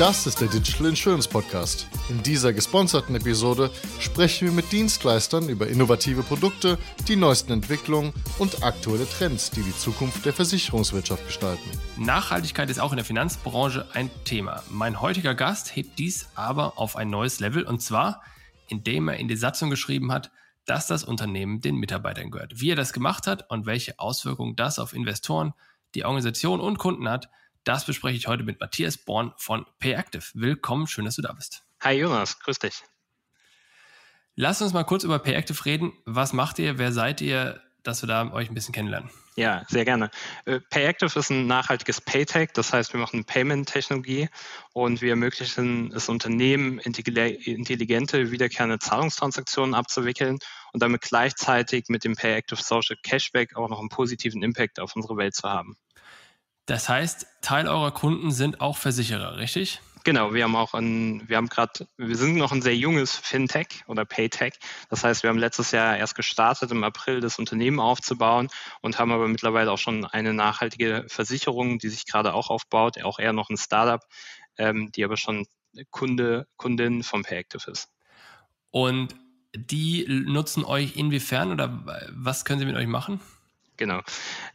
Das ist der Digital Insurance Podcast. In dieser gesponserten Episode sprechen wir mit Dienstleistern über innovative Produkte, die neuesten Entwicklungen und aktuelle Trends, die die Zukunft der Versicherungswirtschaft gestalten. Nachhaltigkeit ist auch in der Finanzbranche ein Thema. Mein heutiger Gast hebt dies aber auf ein neues Level und zwar, indem er in die Satzung geschrieben hat, dass das Unternehmen den Mitarbeitern gehört. Wie er das gemacht hat und welche Auswirkungen das auf Investoren, die Organisation und Kunden hat, das bespreche ich heute mit Matthias Born von PayActive. Willkommen, schön, dass du da bist. Hi Jonas, grüß dich. Lass uns mal kurz über PayActive reden. Was macht ihr? Wer seid ihr? Dass wir da euch ein bisschen kennenlernen. Ja, sehr gerne. Äh, PayActive ist ein nachhaltiges Paytech, das heißt, wir machen Payment-Technologie und wir ermöglichen es Unternehmen, intelligente, wiederkehrende Zahlungstransaktionen abzuwickeln und damit gleichzeitig mit dem PayActive Social Cashback auch noch einen positiven Impact auf unsere Welt zu haben. Das heißt, Teil eurer Kunden sind auch Versicherer, richtig? Genau, wir haben auch ein, wir haben gerade, wir sind noch ein sehr junges Fintech oder Paytech. Das heißt, wir haben letztes Jahr erst gestartet, im April das Unternehmen aufzubauen und haben aber mittlerweile auch schon eine nachhaltige Versicherung, die sich gerade auch aufbaut, auch eher noch ein Startup, ähm, die aber schon Kunde, Kundin vom Payactive ist. Und die nutzen euch inwiefern oder was können sie mit euch machen? Genau.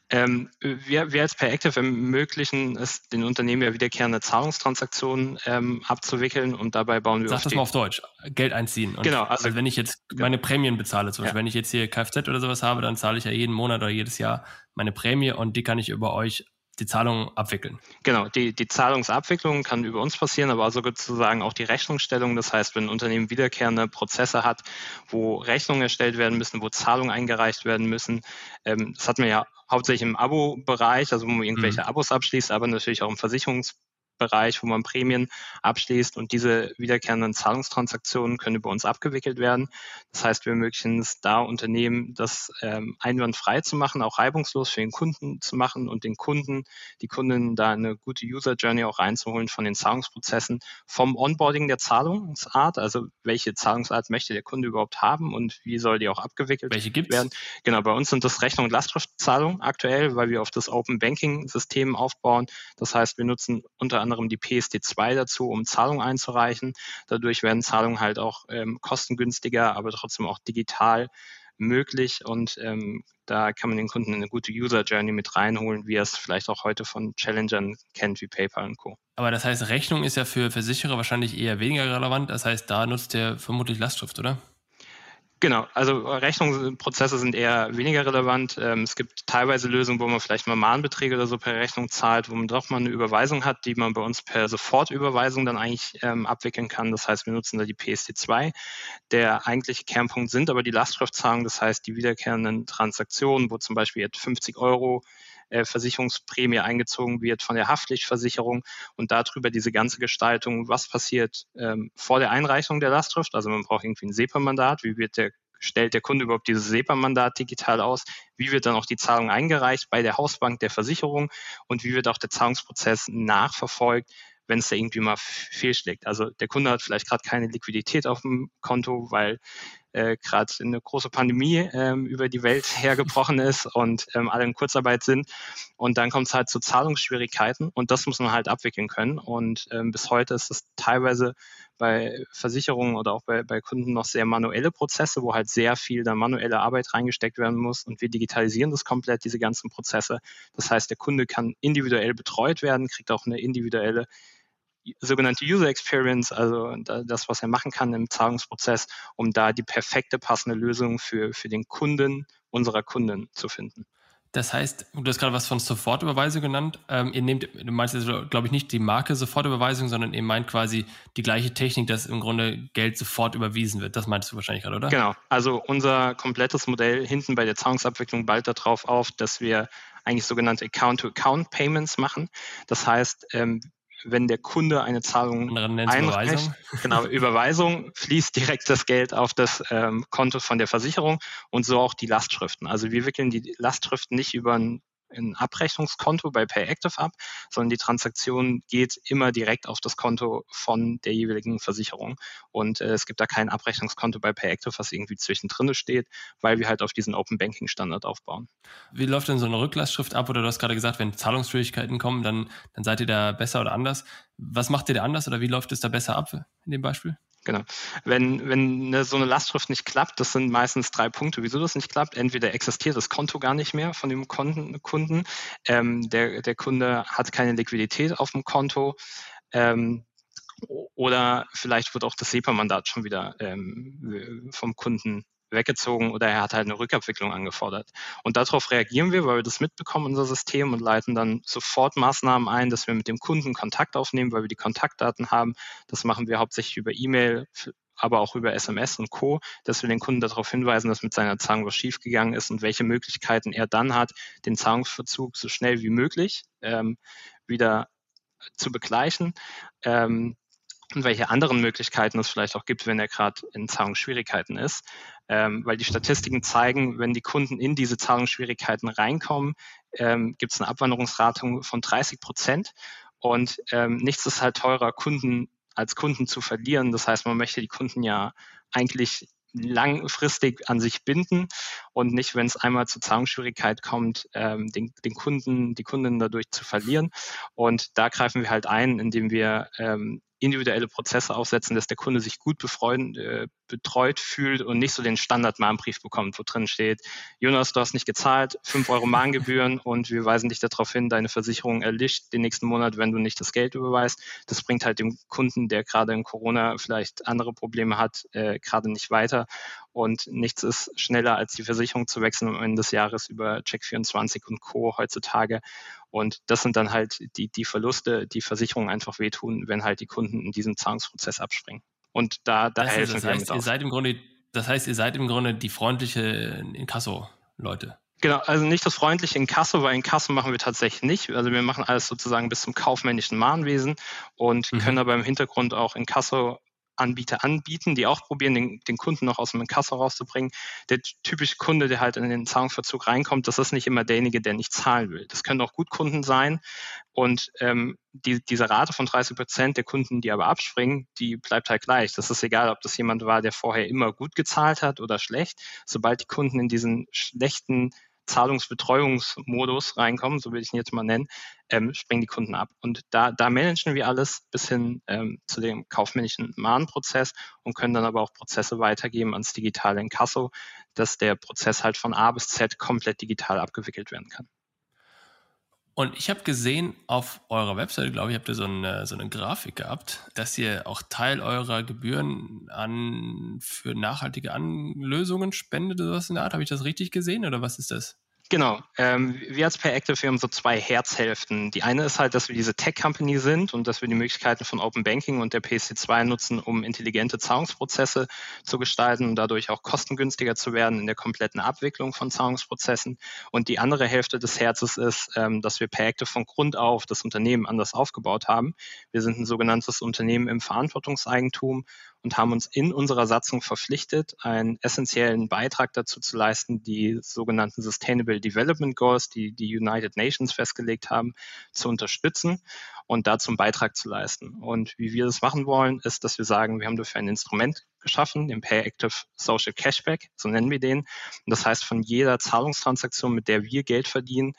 Ähm, wir, wir als PayActive ermöglichen es den Unternehmen ja wiederkehrende Zahlungstransaktionen ähm, abzuwickeln und dabei bauen wir Sag das mal auf Deutsch. Geld einziehen. Und genau. Also, also, wenn ich jetzt genau. meine Prämien bezahle, zum Beispiel, ja. wenn ich jetzt hier Kfz oder sowas habe, dann zahle ich ja jeden Monat oder jedes Jahr meine Prämie und die kann ich über euch die Zahlung abwickeln. Genau, die, die Zahlungsabwicklung kann über uns passieren, aber also sozusagen auch die Rechnungsstellung. Das heißt, wenn ein Unternehmen wiederkehrende Prozesse hat, wo Rechnungen erstellt werden müssen, wo Zahlungen eingereicht werden müssen, ähm, das hat man ja hauptsächlich im Abo-Bereich, also wo man irgendwelche mhm. Abos abschließt, aber natürlich auch im Versicherungs Bereich, wo man Prämien abschließt und diese wiederkehrenden Zahlungstransaktionen können über uns abgewickelt werden. Das heißt, wir ermöglichen es da Unternehmen, das ähm, einwandfrei zu machen, auch reibungslos für den Kunden zu machen und den Kunden, die Kunden da eine gute User Journey auch reinzuholen von den Zahlungsprozessen, vom Onboarding der Zahlungsart, also welche Zahlungsart möchte der Kunde überhaupt haben und wie soll die auch abgewickelt welche gibt's? werden. Genau, bei uns sind das Rechnung und Lastschriftzahlungen aktuell, weil wir auf das Open Banking System aufbauen. Das heißt, wir nutzen unter anderem anderem die PSD2 dazu, um Zahlungen einzureichen. Dadurch werden Zahlungen halt auch ähm, kostengünstiger, aber trotzdem auch digital möglich und ähm, da kann man den Kunden eine gute User Journey mit reinholen, wie er es vielleicht auch heute von Challengern kennt, wie PayPal und Co. Aber das heißt, Rechnung ist ja für Versicherer wahrscheinlich eher weniger relevant. Das heißt, da nutzt ihr vermutlich Lastschrift, oder? Genau, also Rechnungsprozesse sind eher weniger relevant. Ähm, es gibt teilweise Lösungen, wo man vielleicht mal Mahnbeträge oder so per Rechnung zahlt, wo man doch mal eine Überweisung hat, die man bei uns per Sofortüberweisung dann eigentlich ähm, abwickeln kann. Das heißt, wir nutzen da die PSD2. Der eigentliche Kernpunkt sind aber die Lastschriftzahlungen, das heißt die wiederkehrenden Transaktionen, wo zum Beispiel jetzt 50 Euro äh, Versicherungsprämie eingezogen wird von der Haftpflichtversicherung und darüber diese ganze Gestaltung, was passiert ähm, vor der Einreichung der Lastschrift. Also man braucht irgendwie ein SEPA-Mandat, wie wird der stellt der Kunde überhaupt dieses SEPA-Mandat digital aus? Wie wird dann auch die Zahlung eingereicht bei der Hausbank der Versicherung? Und wie wird auch der Zahlungsprozess nachverfolgt, wenn es da irgendwie mal fehlschlägt? Also der Kunde hat vielleicht gerade keine Liquidität auf dem Konto, weil äh, gerade eine große Pandemie ähm, über die Welt hergebrochen ist und ähm, alle in Kurzarbeit sind. Und dann kommt es halt zu Zahlungsschwierigkeiten und das muss man halt abwickeln können. Und ähm, bis heute ist es teilweise bei Versicherungen oder auch bei, bei Kunden noch sehr manuelle Prozesse, wo halt sehr viel da manuelle Arbeit reingesteckt werden muss. Und wir digitalisieren das komplett, diese ganzen Prozesse. Das heißt, der Kunde kann individuell betreut werden, kriegt auch eine individuelle sogenannte User Experience, also das, was er machen kann im Zahlungsprozess, um da die perfekte passende Lösung für, für den Kunden unserer Kunden zu finden. Das heißt, du hast gerade was von Sofortüberweisung genannt. Ähm, ihr nehmt, du meinst jetzt, glaube ich, nicht die Marke Sofortüberweisung, sondern ihr meint quasi die gleiche Technik, dass im Grunde Geld sofort überwiesen wird. Das meinst du wahrscheinlich gerade, oder? Genau. Also unser komplettes Modell hinten bei der Zahlungsabwicklung bald darauf auf, dass wir eigentlich sogenannte Account-to-Account-Payments machen. Das heißt, ähm, wenn der Kunde eine Zahlung einreicht, genau, Überweisung, fließt direkt das Geld auf das ähm, Konto von der Versicherung und so auch die Lastschriften. Also wir wickeln die Lastschriften nicht über ein ein Abrechnungskonto bei PayActive ab, sondern die Transaktion geht immer direkt auf das Konto von der jeweiligen Versicherung. Und äh, es gibt da kein Abrechnungskonto bei PayActive, was irgendwie zwischendrin steht, weil wir halt auf diesen Open Banking Standard aufbauen. Wie läuft denn so eine Rücklassschrift ab? Oder du hast gerade gesagt, wenn Zahlungsschwierigkeiten kommen, dann, dann seid ihr da besser oder anders. Was macht ihr da anders oder wie läuft es da besser ab in dem Beispiel? Genau. Wenn, wenn eine, so eine Lastschrift nicht klappt, das sind meistens drei Punkte, wieso das nicht klappt. Entweder existiert das Konto gar nicht mehr von dem Kunden, ähm, der, der Kunde hat keine Liquidität auf dem Konto, ähm, oder vielleicht wird auch das SEPA-Mandat schon wieder ähm, vom Kunden weggezogen oder er hat halt eine Rückabwicklung angefordert. Und darauf reagieren wir, weil wir das mitbekommen, unser System, und leiten dann sofort Maßnahmen ein, dass wir mit dem Kunden Kontakt aufnehmen, weil wir die Kontaktdaten haben. Das machen wir hauptsächlich über E-Mail, aber auch über SMS und Co., dass wir den Kunden darauf hinweisen, dass mit seiner Zahlung was schiefgegangen ist und welche Möglichkeiten er dann hat, den Zahlungsverzug so schnell wie möglich ähm, wieder zu begleichen. Ähm, und welche anderen Möglichkeiten es vielleicht auch gibt, wenn er gerade in Zahlungsschwierigkeiten ist. Ähm, weil die Statistiken zeigen, wenn die Kunden in diese Zahlungsschwierigkeiten reinkommen, ähm, gibt es eine Abwanderungsratung von 30 Prozent. Und ähm, nichts ist halt teurer, Kunden als Kunden zu verlieren. Das heißt, man möchte die Kunden ja eigentlich langfristig an sich binden und nicht, wenn es einmal zur Zahlungsschwierigkeit kommt, ähm, den, den, Kunden, die Kunden dadurch zu verlieren. Und da greifen wir halt ein, indem wir ähm, individuelle Prozesse aufsetzen, dass der Kunde sich gut befreund, äh, betreut fühlt und nicht so den Standard-Mahnbrief bekommt, wo drin steht, Jonas, du hast nicht gezahlt, fünf Euro Mahngebühren und wir weisen dich darauf hin, deine Versicherung erlischt den nächsten Monat, wenn du nicht das Geld überweist. Das bringt halt dem Kunden, der gerade in Corona vielleicht andere Probleme hat, äh, gerade nicht weiter. Und nichts ist schneller, als die Versicherung zu wechseln am Ende des Jahres über Check24 und Co. heutzutage. Und das sind dann halt die, die Verluste, die Versicherungen einfach wehtun, wenn halt die Kunden in diesem Zahlungsprozess abspringen. Und da, da das helfen das wir heißt, ihr seid im Grunde, Das heißt, ihr seid im Grunde die freundliche Inkasso-Leute. Genau, also nicht das freundliche Inkasso, weil Inkasso machen wir tatsächlich nicht. Also wir machen alles sozusagen bis zum kaufmännischen Mahnwesen und mhm. können aber im Hintergrund auch Inkasso Anbieter anbieten, die auch probieren, den, den Kunden noch aus dem Inkasso rauszubringen. Der typische Kunde, der halt in den Zahlungsverzug reinkommt, das ist nicht immer derjenige, der nicht zahlen will. Das können auch Gutkunden sein. Und ähm, die, diese Rate von 30 Prozent der Kunden, die aber abspringen, die bleibt halt gleich. Das ist egal, ob das jemand war, der vorher immer gut gezahlt hat oder schlecht. Sobald die Kunden in diesen schlechten Zahlungsbetreuungsmodus reinkommen, so will ich ihn jetzt mal nennen, ähm, springen die Kunden ab. Und da, da managen wir alles bis hin ähm, zu dem kaufmännischen Mahnprozess und können dann aber auch Prozesse weitergeben ans digitale Inkasso, dass der Prozess halt von A bis Z komplett digital abgewickelt werden kann. Und ich habe gesehen, auf eurer Webseite, glaube ich, habt ihr so eine, so eine Grafik gehabt, dass ihr auch Teil eurer Gebühren an für nachhaltige Anlösungen spendet oder was in der Art. Habe ich das richtig gesehen oder was ist das? Genau. Ähm, wir als PayActive, wir haben so zwei Herzhälften. Die eine ist halt, dass wir diese Tech-Company sind und dass wir die Möglichkeiten von Open Banking und der PSC2 nutzen, um intelligente Zahlungsprozesse zu gestalten und dadurch auch kostengünstiger zu werden in der kompletten Abwicklung von Zahlungsprozessen. Und die andere Hälfte des Herzes ist, ähm, dass wir PayActive von Grund auf das Unternehmen anders aufgebaut haben. Wir sind ein sogenanntes Unternehmen im Verantwortungseigentum und haben uns in unserer Satzung verpflichtet, einen essentiellen Beitrag dazu zu leisten, die sogenannten Sustainable Development Goals, die die United Nations festgelegt haben, zu unterstützen und dazu einen Beitrag zu leisten. Und wie wir das machen wollen, ist, dass wir sagen, wir haben dafür ein Instrument geschaffen, den Pay Active Social Cashback, so nennen wir den. Und das heißt, von jeder Zahlungstransaktion, mit der wir Geld verdienen,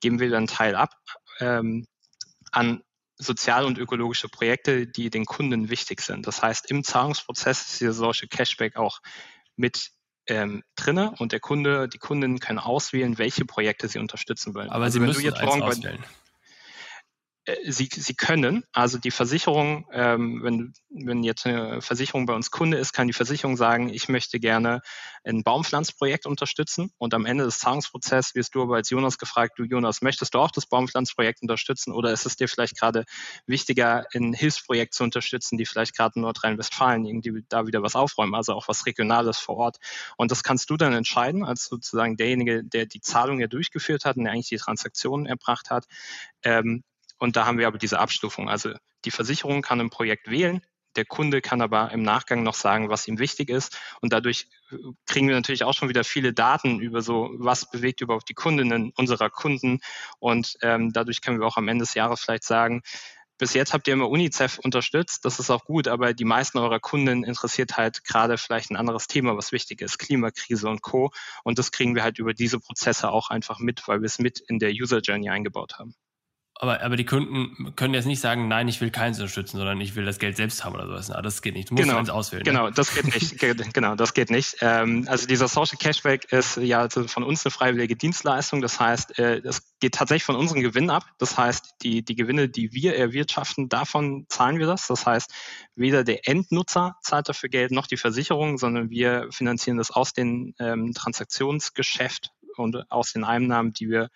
geben wir dann Teil ab ähm, an soziale und ökologische Projekte, die den Kunden wichtig sind. Das heißt, im Zahlungsprozess ist hier solche Cashback auch mit ähm, drinne und der Kunde, die Kunden können auswählen, welche Projekte sie unterstützen wollen. Aber also sie müssen jetzt morgen auswählen. Äh, sie, sie können, also die Versicherung, ähm, wenn, wenn jetzt eine Versicherung bei uns Kunde ist, kann die Versicherung sagen, ich möchte gerne ein Baumpflanzprojekt unterstützen und am Ende des Zahlungsprozesses wirst du aber als Jonas gefragt, du Jonas, möchtest du auch das Baumpflanzprojekt unterstützen oder ist es dir vielleicht gerade wichtiger, ein Hilfsprojekt zu unterstützen, die vielleicht gerade in Nordrhein-Westfalen irgendwie da wieder was aufräumen, also auch was Regionales vor Ort. Und das kannst du dann entscheiden, als sozusagen derjenige, der die Zahlung ja durchgeführt hat und der eigentlich die Transaktionen erbracht hat. Ähm, und da haben wir aber diese Abstufung. Also die Versicherung kann ein Projekt wählen, der Kunde kann aber im Nachgang noch sagen, was ihm wichtig ist. Und dadurch kriegen wir natürlich auch schon wieder viele Daten über so, was bewegt überhaupt die Kundinnen unserer Kunden. Und ähm, dadurch können wir auch am Ende des Jahres vielleicht sagen, bis jetzt habt ihr immer UNICEF unterstützt, das ist auch gut, aber die meisten eurer Kunden interessiert halt gerade vielleicht ein anderes Thema, was wichtig ist, Klimakrise und Co. Und das kriegen wir halt über diese Prozesse auch einfach mit, weil wir es mit in der User Journey eingebaut haben. Aber, aber die Kunden können jetzt nicht sagen, nein, ich will keins unterstützen, sondern ich will das Geld selbst haben oder sowas. Na, das geht nicht. Du musst genau, eins auswählen. Ne? Genau, ne? das geht nicht. genau, das geht nicht. Ähm, also dieser Social Cashback ist ja von uns eine freiwillige Dienstleistung. Das heißt, äh, das geht tatsächlich von unseren Gewinnen ab. Das heißt, die, die Gewinne, die wir erwirtschaften, davon zahlen wir das. Das heißt, weder der Endnutzer zahlt dafür Geld noch die Versicherung, sondern wir finanzieren das aus dem ähm, Transaktionsgeschäft und aus den Einnahmen, die wir,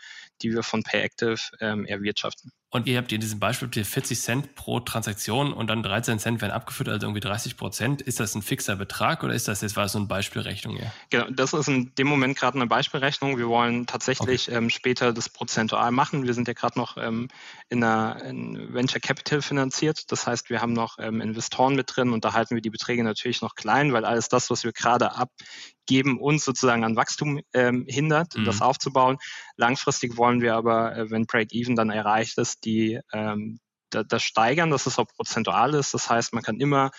die wir von PayActive ähm, erwirtschaften. Und ihr habt in diesem Beispiel 40 Cent pro Transaktion und dann 13 Cent werden abgeführt, also irgendwie 30 Prozent. Ist das ein fixer Betrag oder ist das jetzt war so eine Beispielrechnung? Ja? Genau, das ist in dem Moment gerade eine Beispielrechnung. Wir wollen tatsächlich okay. ähm, später das prozentual machen. Wir sind ja gerade noch ähm, in einer in Venture Capital finanziert. Das heißt, wir haben noch ähm, Investoren mit drin und da halten wir die Beträge natürlich noch klein, weil alles das, was wir gerade abgeben, uns sozusagen an Wachstum ähm, hindert, mhm. das aufzubauen. Langfristig wollen wir aber, äh, wenn Break-Even dann erreicht ist, die ähm, das steigern, dass es auch prozentual ist. Das heißt, man kann immer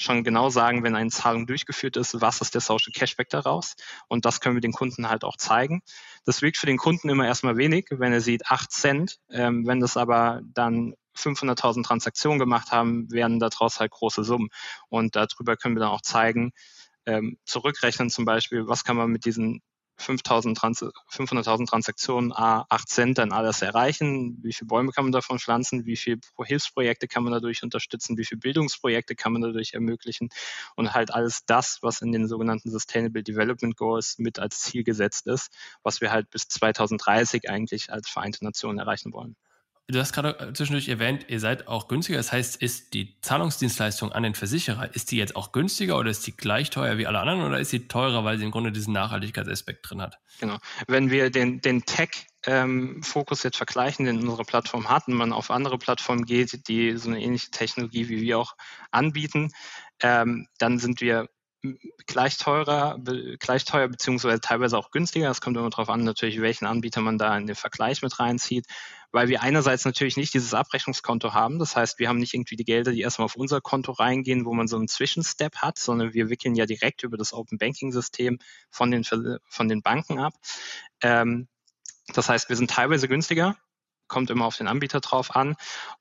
schon genau sagen, wenn eine Zahlung durchgeführt ist, was ist der Social Cashback daraus. Und das können wir den Kunden halt auch zeigen. Das wirkt für den Kunden immer erstmal wenig, wenn er sieht 8 Cent. Ähm, wenn das aber dann 500.000 Transaktionen gemacht haben, werden daraus halt große Summen. Und darüber können wir dann auch zeigen, ähm, zurückrechnen zum Beispiel, was kann man mit diesen 500.000 Transaktionen, a 8 Cent dann alles erreichen? Wie viele Bäume kann man davon pflanzen? Wie viele Hilfsprojekte kann man dadurch unterstützen? Wie viele Bildungsprojekte kann man dadurch ermöglichen? Und halt alles das, was in den sogenannten Sustainable Development Goals mit als Ziel gesetzt ist, was wir halt bis 2030 eigentlich als Vereinte Nationen erreichen wollen. Du hast gerade äh, zwischendurch erwähnt, ihr seid auch günstiger. Das heißt, ist die Zahlungsdienstleistung an den Versicherer, ist die jetzt auch günstiger oder ist die gleich teuer wie alle anderen oder ist sie teurer, weil sie im Grunde diesen Nachhaltigkeitsaspekt drin hat? Genau. Wenn wir den, den Tech-Fokus ähm, jetzt vergleichen, den unsere Plattform hat und man auf andere Plattformen geht, die so eine ähnliche Technologie wie wir auch anbieten, ähm, dann sind wir gleich teurer, gleich teuer beziehungsweise teilweise auch günstiger. Es kommt immer darauf an, natürlich, welchen Anbieter man da in den Vergleich mit reinzieht, weil wir einerseits natürlich nicht dieses Abrechnungskonto haben. Das heißt, wir haben nicht irgendwie die Gelder, die erstmal auf unser Konto reingehen, wo man so einen Zwischenstep hat, sondern wir wickeln ja direkt über das Open Banking System von den, von den Banken ab. Ähm, das heißt, wir sind teilweise günstiger, kommt immer auf den Anbieter drauf an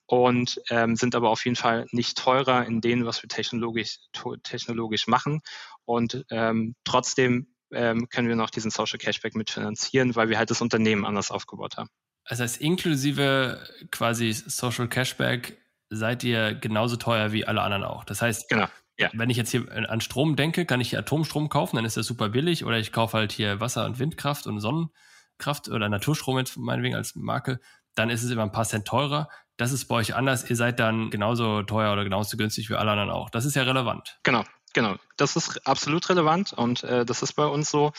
und ähm, sind aber auf jeden Fall nicht teurer in denen, was wir technologisch, technologisch machen. Und ähm, trotzdem ähm, können wir noch diesen Social Cashback mitfinanzieren, weil wir halt das Unternehmen anders aufgebaut haben. Das heißt, inklusive quasi Social Cashback seid ihr genauso teuer wie alle anderen auch. Das heißt, genau. Ja. Wenn ich jetzt hier an Strom denke, kann ich hier Atomstrom kaufen, dann ist das super billig. Oder ich kaufe halt hier Wasser- und Windkraft und Sonnenkraft oder Naturstrom jetzt meinetwegen als Marke dann ist es immer ein paar Cent teurer. Das ist bei euch anders. Ihr seid dann genauso teuer oder genauso günstig wie alle anderen auch. Das ist ja relevant. Genau, Genau, das ist absolut relevant und äh, das ist bei uns so.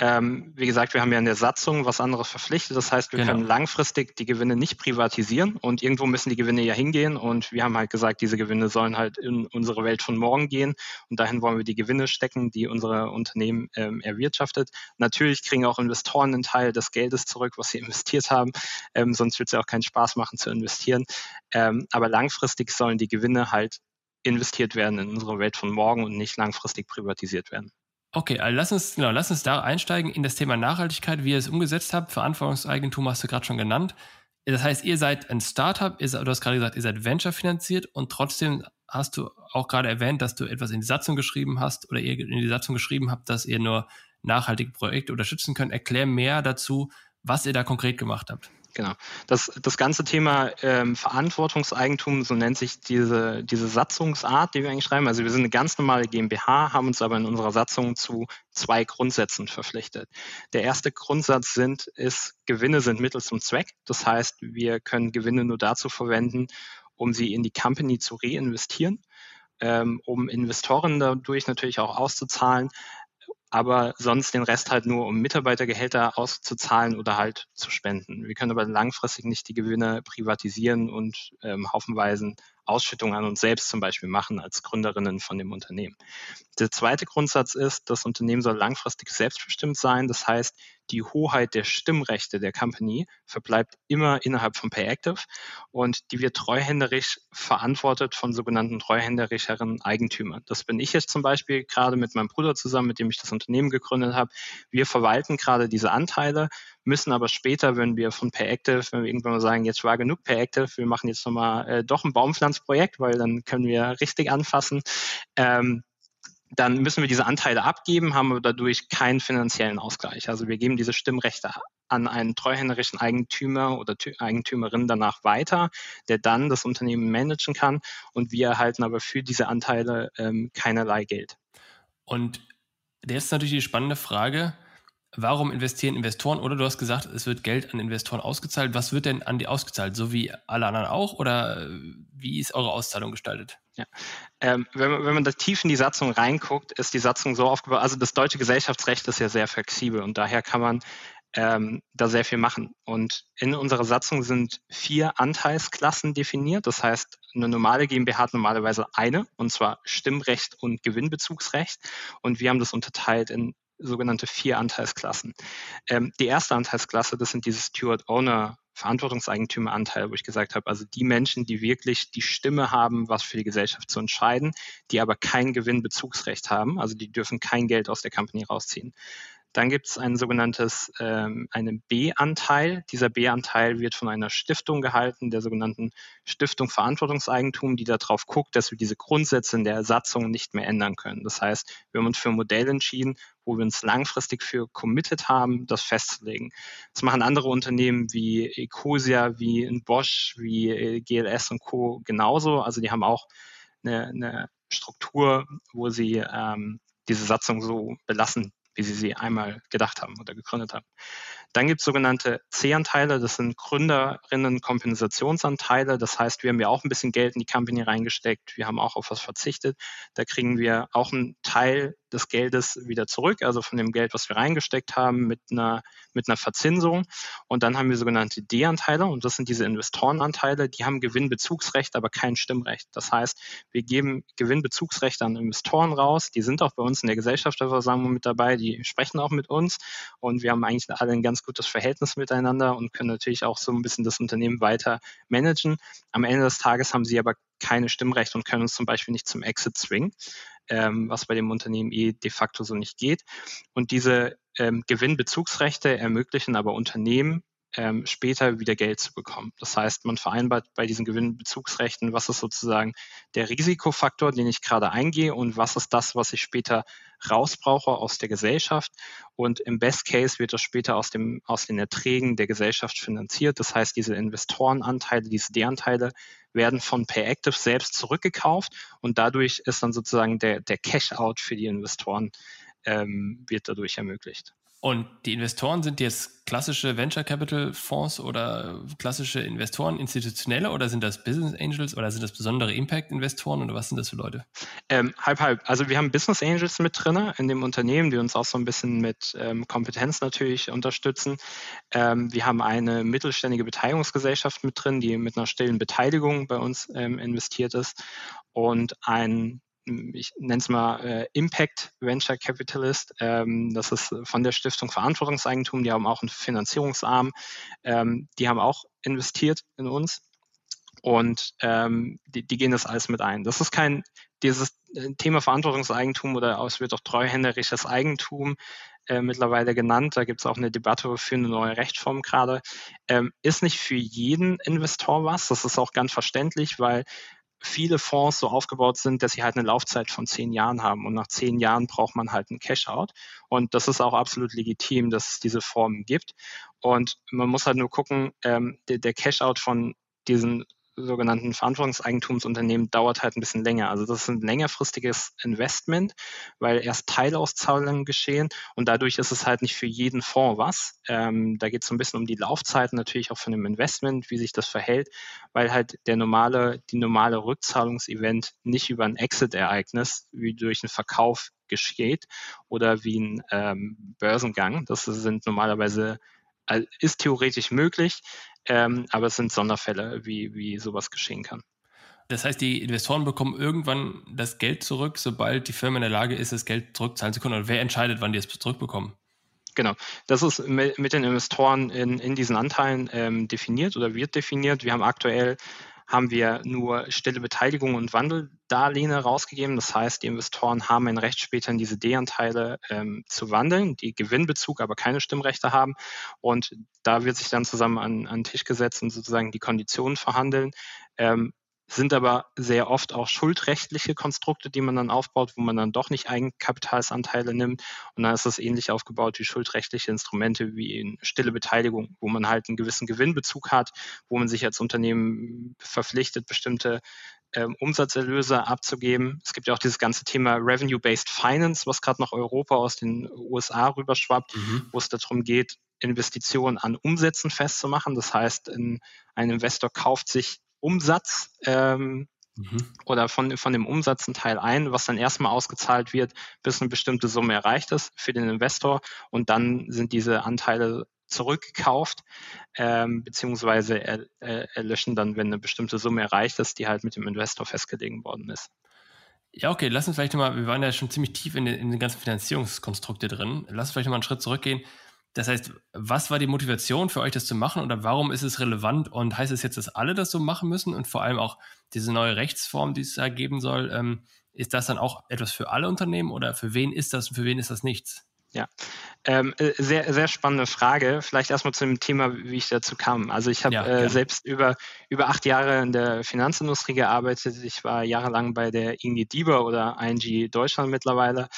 Ähm, wie gesagt, wir haben ja in der Satzung was anderes verpflichtet. Das heißt, wir genau. können langfristig die Gewinne nicht privatisieren und irgendwo müssen die Gewinne ja hingehen. Und wir haben halt gesagt, diese Gewinne sollen halt in unsere Welt von morgen gehen. Und dahin wollen wir die Gewinne stecken, die unsere Unternehmen ähm, erwirtschaftet. Natürlich kriegen auch Investoren einen Teil des Geldes zurück, was sie investiert haben. Ähm, sonst wird es ja auch keinen Spaß machen zu investieren. Ähm, aber langfristig sollen die Gewinne halt investiert werden in unsere Welt von morgen und nicht langfristig privatisiert werden. Okay, also lass uns, genau, lass uns da einsteigen in das Thema Nachhaltigkeit, wie ihr es umgesetzt habt. Verantwortungseigentum hast du gerade schon genannt. Das heißt, ihr seid ein Startup, ihr, du hast gerade gesagt, ihr seid Venture finanziert und trotzdem hast du auch gerade erwähnt, dass du etwas in die Satzung geschrieben hast oder ihr in die Satzung geschrieben habt, dass ihr nur nachhaltige Projekte unterstützen könnt. Erklär mehr dazu, was ihr da konkret gemacht habt. Genau. Das, das ganze Thema ähm, Verantwortungseigentum, so nennt sich diese, diese Satzungsart, die wir eigentlich schreiben. Also wir sind eine ganz normale GmbH, haben uns aber in unserer Satzung zu zwei Grundsätzen verpflichtet. Der erste Grundsatz sind, ist, Gewinne sind Mittel zum Zweck. Das heißt, wir können Gewinne nur dazu verwenden, um sie in die Company zu reinvestieren, ähm, um Investoren dadurch natürlich auch auszuzahlen, aber sonst den Rest halt nur, um Mitarbeitergehälter auszuzahlen oder halt zu spenden. Wir können aber langfristig nicht die Gewinne privatisieren und ähm, haufenweisen Ausschüttung an uns selbst zum Beispiel machen als Gründerinnen von dem Unternehmen. Der zweite Grundsatz ist, das Unternehmen soll langfristig selbstbestimmt sein. Das heißt, die Hoheit der Stimmrechte der Company verbleibt immer innerhalb von PayActive und die wird treuhänderisch verantwortet von sogenannten treuhänderischeren Eigentümern. Das bin ich jetzt zum Beispiel gerade mit meinem Bruder zusammen, mit dem ich das Unternehmen gegründet habe. Wir verwalten gerade diese Anteile, müssen aber später, wenn wir von PayActive, wenn wir irgendwann mal sagen, jetzt war genug PayActive, wir machen jetzt nochmal äh, doch ein Baumpflanzprojekt, weil dann können wir richtig anfassen, ähm, dann müssen wir diese Anteile abgeben, haben aber dadurch keinen finanziellen Ausgleich. Also wir geben diese Stimmrechte an einen treuhänderischen Eigentümer oder Eigentümerin danach weiter, der dann das Unternehmen managen kann und wir erhalten aber für diese Anteile ähm, keinerlei Geld. Und jetzt natürlich die spannende Frage, warum investieren Investoren? Oder du hast gesagt, es wird Geld an Investoren ausgezahlt. Was wird denn an die ausgezahlt? So wie alle anderen auch? Oder wie ist eure Auszahlung gestaltet? Ja. Ähm, wenn, man, wenn man da tief in die Satzung reinguckt, ist die Satzung so aufgebaut, also das deutsche Gesellschaftsrecht ist ja sehr flexibel und daher kann man ähm, da sehr viel machen. Und in unserer Satzung sind vier Anteilsklassen definiert. Das heißt, eine normale GmbH hat normalerweise eine, und zwar Stimmrecht und Gewinnbezugsrecht. Und wir haben das unterteilt in sogenannte vier Anteilsklassen. Ähm, die erste Anteilsklasse, das sind diese Steward-Owner Verantwortungseigentümeranteil, wo ich gesagt habe, also die Menschen, die wirklich die Stimme haben, was für die Gesellschaft zu entscheiden, die aber kein Gewinnbezugsrecht haben, also die dürfen kein Geld aus der Company rausziehen. Dann gibt es ein sogenanntes ähm, B-Anteil. Dieser B-Anteil wird von einer Stiftung gehalten, der sogenannten Stiftung Verantwortungseigentum, die darauf guckt, dass wir diese Grundsätze in der Satzung nicht mehr ändern können. Das heißt, wir haben uns für ein Modell entschieden, wo wir uns langfristig für committed haben, das festzulegen. Das machen andere Unternehmen wie Ecosia, wie in Bosch, wie äh, GLS und Co. genauso. Also die haben auch eine, eine Struktur, wo sie ähm, diese Satzung so belassen, wie sie sie einmal gedacht haben oder gegründet haben. Dann gibt es sogenannte C-Anteile, das sind Gründerinnen-Kompensationsanteile. Das heißt, wir haben ja auch ein bisschen Geld in die Company reingesteckt, wir haben auch auf was verzichtet. Da kriegen wir auch einen Teil des Geldes wieder zurück, also von dem Geld, was wir reingesteckt haben, mit einer, mit einer Verzinsung. Und dann haben wir sogenannte D-Anteile und das sind diese Investorenanteile, die haben Gewinnbezugsrecht, aber kein Stimmrecht. Das heißt, wir geben Gewinnbezugsrechte an Investoren raus, die sind auch bei uns in der Gesellschafterversammlung mit dabei, die sprechen auch mit uns und wir haben eigentlich alle ein ganz gutes Verhältnis miteinander und können natürlich auch so ein bisschen das Unternehmen weiter managen. Am Ende des Tages haben sie aber keine Stimmrechte und können uns zum Beispiel nicht zum Exit zwingen ähm, was bei dem Unternehmen eh de facto so nicht geht. Und diese ähm, Gewinnbezugsrechte ermöglichen aber Unternehmen, ähm, später wieder Geld zu bekommen. Das heißt, man vereinbart bei diesen Gewinnbezugsrechten, was ist sozusagen der Risikofaktor, den ich gerade eingehe und was ist das, was ich später rausbrauche aus der Gesellschaft. Und im Best Case wird das später aus, dem, aus den Erträgen der Gesellschaft finanziert. Das heißt, diese Investorenanteile, diese D-Anteile werden von PayActive selbst zurückgekauft und dadurch ist dann sozusagen der, der Cash-out für die Investoren ähm, wird dadurch ermöglicht. Und die Investoren sind jetzt klassische Venture Capital Fonds oder klassische Investoren, institutionelle oder sind das Business Angels oder sind das besondere Impact Investoren oder was sind das für Leute? Ähm, halb, halb. Also wir haben Business Angels mit drin in dem Unternehmen, die uns auch so ein bisschen mit ähm, Kompetenz natürlich unterstützen. Ähm, wir haben eine mittelständige Beteiligungsgesellschaft mit drin, die mit einer stillen Beteiligung bei uns ähm, investiert ist und ein ich nenne es mal äh, Impact Venture Capitalist. Ähm, das ist von der Stiftung Verantwortungseigentum. Die haben auch einen Finanzierungsarm. Ähm, die haben auch investiert in uns und ähm, die, die, gehen das alles mit ein. Das ist kein dieses äh, Thema Verantwortungseigentum oder es wird auch treuhänderisches Eigentum äh, mittlerweile genannt. Da gibt es auch eine Debatte für eine neue Rechtsform gerade. Ähm, ist nicht für jeden Investor was. Das ist auch ganz verständlich, weil viele Fonds so aufgebaut sind, dass sie halt eine Laufzeit von zehn Jahren haben. Und nach zehn Jahren braucht man halt einen Cash-out. Und das ist auch absolut legitim, dass es diese Formen gibt. Und man muss halt nur gucken, ähm, der, der Cash-out von diesen sogenannten Verantwortungseigentumsunternehmen dauert halt ein bisschen länger. Also das ist ein längerfristiges Investment, weil erst Teilauszahlungen geschehen und dadurch ist es halt nicht für jeden Fonds was. Ähm, da geht es so ein bisschen um die Laufzeiten natürlich auch von dem Investment, wie sich das verhält, weil halt der normale, die normale Rückzahlungsevent nicht über ein Exit-Ereignis wie durch einen Verkauf geschieht oder wie ein ähm, Börsengang. Das sind normalerweise also ist theoretisch möglich, ähm, aber es sind Sonderfälle, wie, wie sowas geschehen kann. Das heißt, die Investoren bekommen irgendwann das Geld zurück, sobald die Firma in der Lage ist, das Geld zurückzahlen zu können. Oder wer entscheidet, wann die es zurückbekommen? Genau, das ist mit, den Investoren in, in diesen Anteilen ähm, definiert oder wird definiert. Wir haben aktuell haben wir nur stille Beteiligung und Wandeldarlehen rausgegeben. Das heißt, die Investoren haben ein Recht später in diese D-Anteile ähm, zu wandeln, die Gewinnbezug, aber keine Stimmrechte haben. Und da wird sich dann zusammen an, an den Tisch gesetzt und sozusagen die Konditionen verhandeln. Ähm, sind aber sehr oft auch schuldrechtliche Konstrukte, die man dann aufbaut, wo man dann doch nicht Eigenkapitalsanteile nimmt. Und dann ist das ähnlich aufgebaut wie schuldrechtliche Instrumente wie in stille Beteiligung, wo man halt einen gewissen Gewinnbezug hat, wo man sich als Unternehmen verpflichtet, bestimmte ähm, Umsatzerlöse abzugeben. Es gibt ja auch dieses ganze Thema Revenue-Based Finance, was gerade nach Europa aus den USA rüberschwappt, mhm. wo es darum geht, Investitionen an Umsätzen festzumachen. Das heißt, ein, ein Investor kauft sich Umsatz ähm, mhm. oder von, von dem Umsatz ein Teil ein, was dann erstmal ausgezahlt wird, bis eine bestimmte Summe erreicht ist für den Investor und dann sind diese Anteile zurückgekauft, ähm, beziehungsweise er, er, erlöschen dann, wenn eine bestimmte Summe erreicht ist, die halt mit dem Investor festgelegt worden ist. Ja, okay, lass uns vielleicht nochmal, wir waren ja schon ziemlich tief in den, in den ganzen Finanzierungskonstrukte drin. Lass uns vielleicht nochmal einen Schritt zurückgehen. Das heißt, was war die Motivation für euch, das zu machen oder warum ist es relevant und heißt es jetzt, dass alle das so machen müssen und vor allem auch diese neue Rechtsform, die es da geben soll, ähm, ist das dann auch etwas für alle Unternehmen oder für wen ist das und für wen ist das nichts? Ja, ähm, äh, sehr, sehr spannende Frage. Vielleicht erstmal zu dem Thema, wie ich dazu kam. Also ich habe ja, äh, selbst über, über acht Jahre in der Finanzindustrie gearbeitet. Ich war jahrelang bei der ING DIBA oder ING Deutschland mittlerweile,